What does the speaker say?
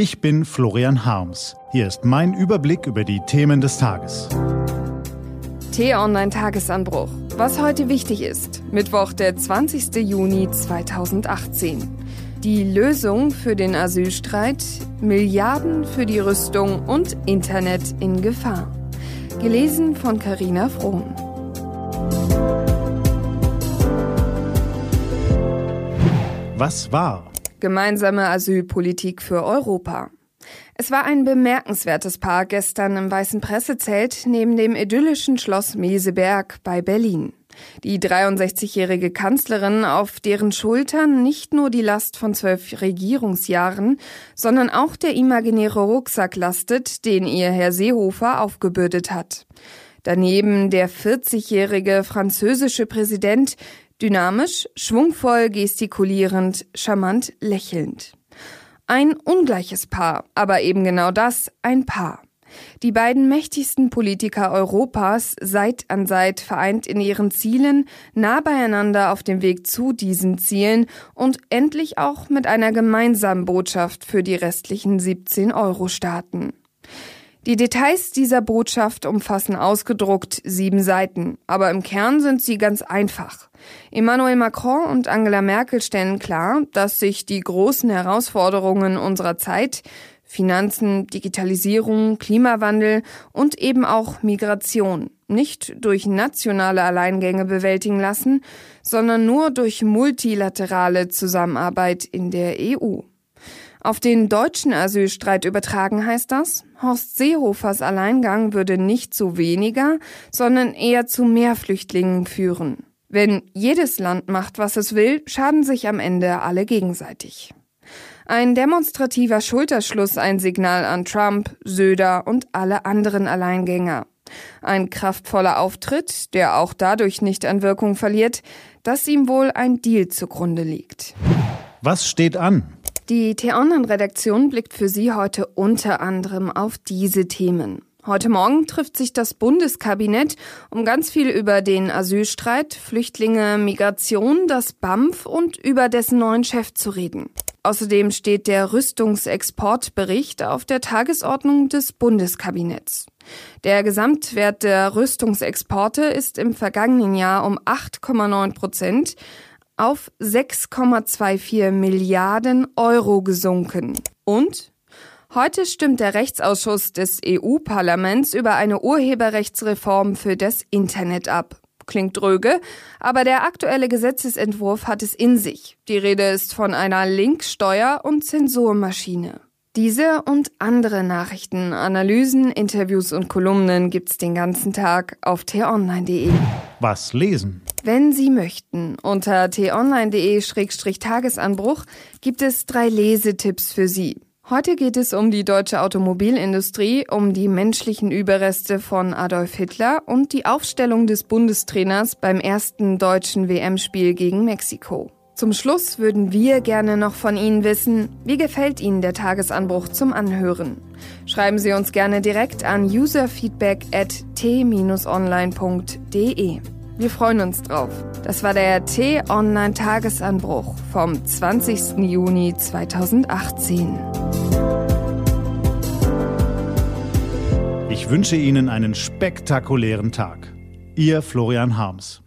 Ich bin Florian Harms. Hier ist mein Überblick über die Themen des Tages. T-Online Tagesanbruch. Was heute wichtig ist. Mittwoch, der 20. Juni 2018. Die Lösung für den Asylstreit, Milliarden für die Rüstung und Internet in Gefahr. Gelesen von Karina Frohn. Was war? Gemeinsame Asylpolitik für Europa. Es war ein bemerkenswertes Paar gestern im Weißen Pressezelt neben dem idyllischen Schloss Meseberg bei Berlin. Die 63-jährige Kanzlerin, auf deren Schultern nicht nur die Last von zwölf Regierungsjahren, sondern auch der imaginäre Rucksack lastet, den ihr Herr Seehofer aufgebürdet hat. Daneben der 40-jährige französische Präsident, Dynamisch, schwungvoll, gestikulierend, charmant, lächelnd. Ein ungleiches Paar, aber eben genau das, ein Paar. Die beiden mächtigsten Politiker Europas Seit an Seit vereint in ihren Zielen, nah beieinander auf dem Weg zu diesen Zielen und endlich auch mit einer gemeinsamen Botschaft für die restlichen 17 Euro-Staaten. Die Details dieser Botschaft umfassen ausgedruckt sieben Seiten, aber im Kern sind sie ganz einfach. Emmanuel Macron und Angela Merkel stellen klar, dass sich die großen Herausforderungen unserer Zeit Finanzen, Digitalisierung, Klimawandel und eben auch Migration nicht durch nationale Alleingänge bewältigen lassen, sondern nur durch multilaterale Zusammenarbeit in der EU. Auf den deutschen Asylstreit übertragen heißt das, Horst Seehofers Alleingang würde nicht zu weniger, sondern eher zu mehr Flüchtlingen führen. Wenn jedes Land macht, was es will, schaden sich am Ende alle gegenseitig. Ein demonstrativer Schulterschluss, ein Signal an Trump, Söder und alle anderen Alleingänger. Ein kraftvoller Auftritt, der auch dadurch nicht an Wirkung verliert, dass ihm wohl ein Deal zugrunde liegt. Was steht an? Die T-Online-Redaktion blickt für Sie heute unter anderem auf diese Themen. Heute Morgen trifft sich das Bundeskabinett, um ganz viel über den Asylstreit, Flüchtlinge, Migration, das BAMF und über dessen neuen Chef zu reden. Außerdem steht der Rüstungsexportbericht auf der Tagesordnung des Bundeskabinetts. Der Gesamtwert der Rüstungsexporte ist im vergangenen Jahr um 8,9 Prozent auf 6,24 Milliarden Euro gesunken. Und heute stimmt der Rechtsausschuss des EU-Parlaments über eine Urheberrechtsreform für das Internet ab. Klingt dröge, aber der aktuelle Gesetzesentwurf hat es in sich. Die Rede ist von einer Linksteuer- und Zensurmaschine. Diese und andere Nachrichten, Analysen, Interviews und Kolumnen gibt's den ganzen Tag auf t-online.de. Was lesen? Wenn Sie möchten, unter t-online.de-tagesanbruch gibt es drei Lesetipps für Sie. Heute geht es um die deutsche Automobilindustrie, um die menschlichen Überreste von Adolf Hitler und die Aufstellung des Bundestrainers beim ersten deutschen WM-Spiel gegen Mexiko. Zum Schluss würden wir gerne noch von Ihnen wissen, wie gefällt Ihnen der Tagesanbruch zum Anhören? Schreiben Sie uns gerne direkt an userfeedback at t-online.de. Wir freuen uns drauf. Das war der T-Online Tagesanbruch vom 20. Juni 2018. Ich wünsche Ihnen einen spektakulären Tag. Ihr Florian Harms.